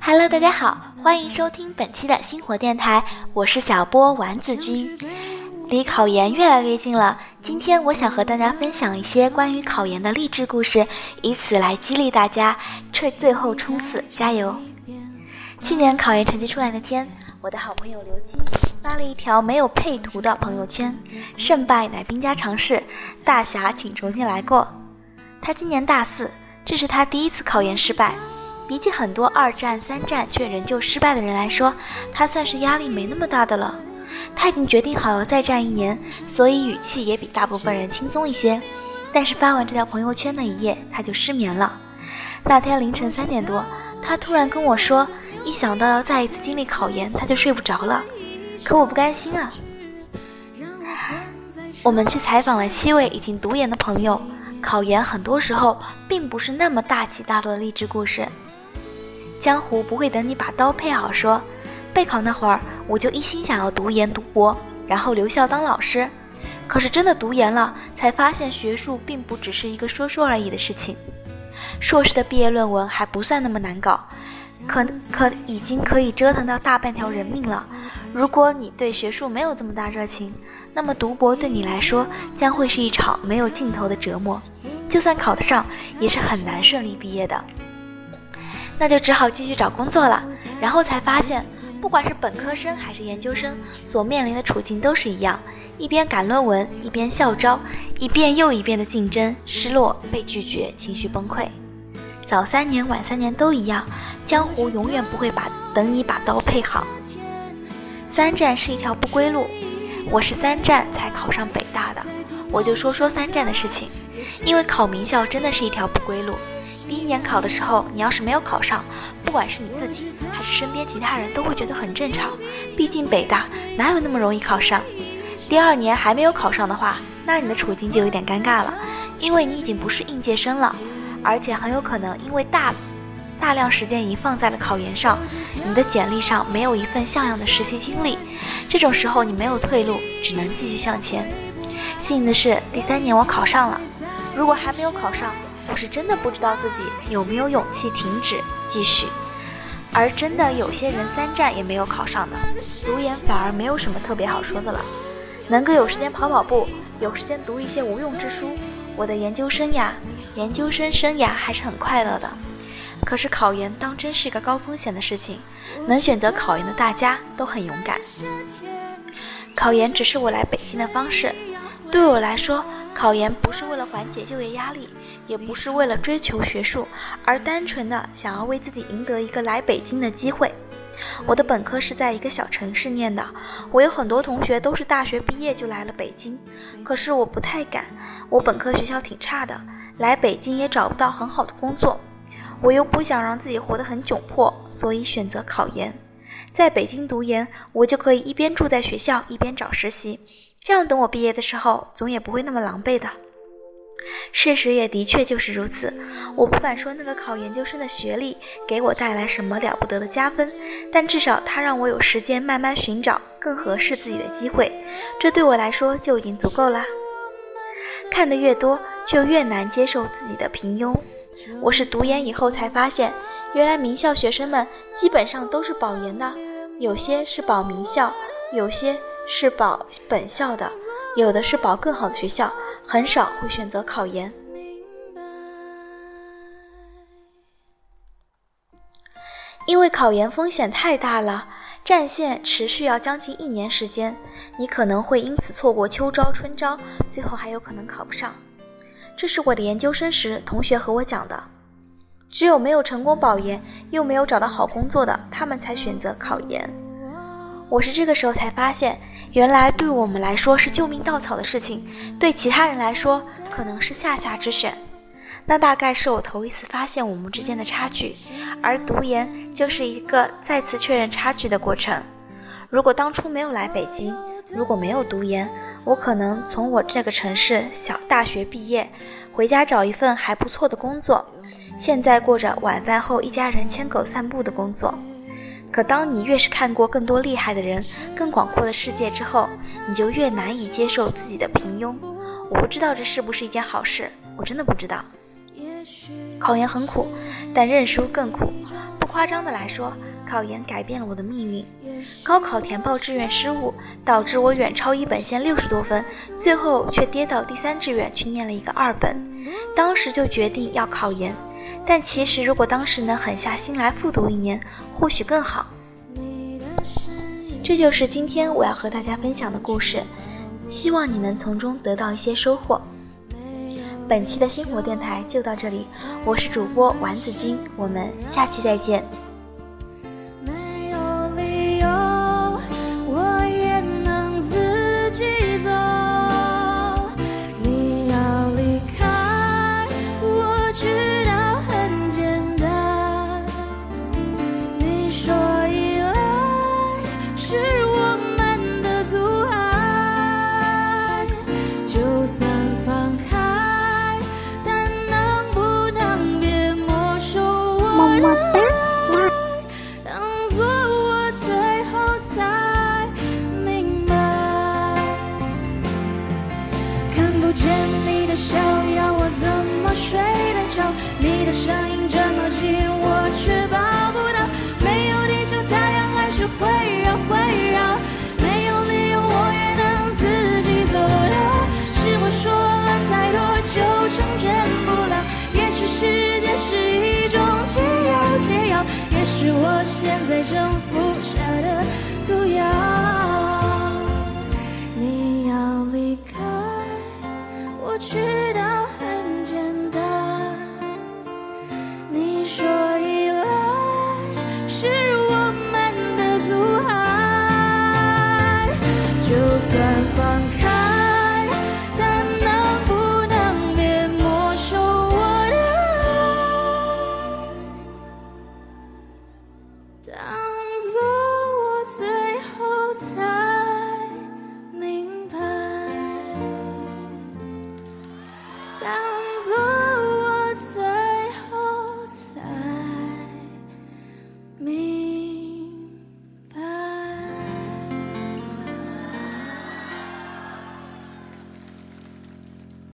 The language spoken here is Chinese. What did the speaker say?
Hello，大家好，欢迎收听本期的星火电台，我是小波丸子君。离考研越来越近了，今天我想和大家分享一些关于考研的励志故事，以此来激励大家，最最后冲刺，加油！去年考研成绩出来那天，我的好朋友刘青发了一条没有配图的朋友圈：“胜败乃兵家常事，大侠请重新来过。”他今年大四，这是他第一次考研失败。比起很多二战、三战却仍旧失败的人来说，他算是压力没那么大的了。他已经决定好要再战一年，所以语气也比大部分人轻松一些。但是发完这条朋友圈那一夜，他就失眠了。那天凌晨三点多，他突然跟我说，一想到要再一次经历考研，他就睡不着了。可我不甘心啊！我们去采访了七位已经读研的朋友，考研很多时候并不是那么大起大落的励志故事。江湖不会等你把刀配好。说，备考那会儿，我就一心想要读研读博，然后留校当老师。可是真的读研了，才发现学术并不只是一个说说而已的事情。硕士的毕业论文还不算那么难搞，可可已经可以折腾到大半条人命了。如果你对学术没有这么大热情，那么读博对你来说将会是一场没有尽头的折磨。就算考得上，也是很难顺利毕业的。那就只好继续找工作了，然后才发现，不管是本科生还是研究生，所面临的处境都是一样：一边赶论文，一边校招，一遍又一遍的竞争，失落、被拒绝，情绪崩溃。早三年、晚三年都一样，江湖永远不会把等你把刀配好。三战是一条不归路，我是三战才考上北大的，我就说说三战的事情，因为考名校真的是一条不归路。第一年考的时候，你要是没有考上，不管是你自己还是身边其他人都会觉得很正常，毕竟北大哪有那么容易考上。第二年还没有考上的话，那你的处境就有点尴尬了，因为你已经不是应届生了，而且很有可能因为大大量时间已放在了考研上，你的简历上没有一份像样的实习经历，这种时候你没有退路，只能继续向前。幸运的是，第三年我考上了，如果还没有考上。我是真的不知道自己有没有勇气停止继续，而真的有些人三战也没有考上的，读研反而没有什么特别好说的了。能够有时间跑跑步，有时间读一些无用之书，我的研究生涯、研究生生涯还是很快乐的。可是考研当真是一个高风险的事情，能选择考研的大家都很勇敢。考研只是我来北京的方式，对我来说，考研不是为了缓解就业压力。也不是为了追求学术，而单纯的想要为自己赢得一个来北京的机会。我的本科是在一个小城市念的，我有很多同学都是大学毕业就来了北京，可是我不太敢。我本科学校挺差的，来北京也找不到很好的工作，我又不想让自己活得很窘迫，所以选择考研。在北京读研，我就可以一边住在学校，一边找实习，这样等我毕业的时候，总也不会那么狼狈的。事实也的确就是如此。我不敢说那个考研究生的学历给我带来什么了不得的加分，但至少它让我有时间慢慢寻找更合适自己的机会，这对我来说就已经足够啦。看得越多，就越难接受自己的平庸。我是读研以后才发现，原来名校学生们基本上都是保研的，有些是保名校，有些是保本校的，有的是保更好的学校。很少会选择考研，因为考研风险太大了，战线持续要将近一年时间，你可能会因此错过秋招、春招，最后还有可能考不上。这是我的研究生时同学和我讲的，只有没有成功保研又没有找到好工作的，他们才选择考研。我是这个时候才发现。原来对我们来说是救命稻草的事情，对其他人来说可能是下下之选。那大概是我头一次发现我们之间的差距，而读研就是一个再次确认差距的过程。如果当初没有来北京，如果没有读研，我可能从我这个城市小大学毕业，回家找一份还不错的工作，现在过着晚饭后一家人牵狗散步的工作。可当你越是看过更多厉害的人、更广阔的世界之后，你就越难以接受自己的平庸。我不知道这是不是一件好事，我真的不知道。考研很苦，但认输更苦。不夸张的来说，考研改变了我的命运。高考填报志愿失误，导致我远超一本线六十多分，最后却跌到第三志愿去念了一个二本。当时就决定要考研，但其实如果当时能狠下心来复读一年，或许更好。这就是今天我要和大家分享的故事，希望你能从中得到一些收获。本期的星火电台就到这里，我是主播丸子君，我们下期再见。现在正服下的毒药。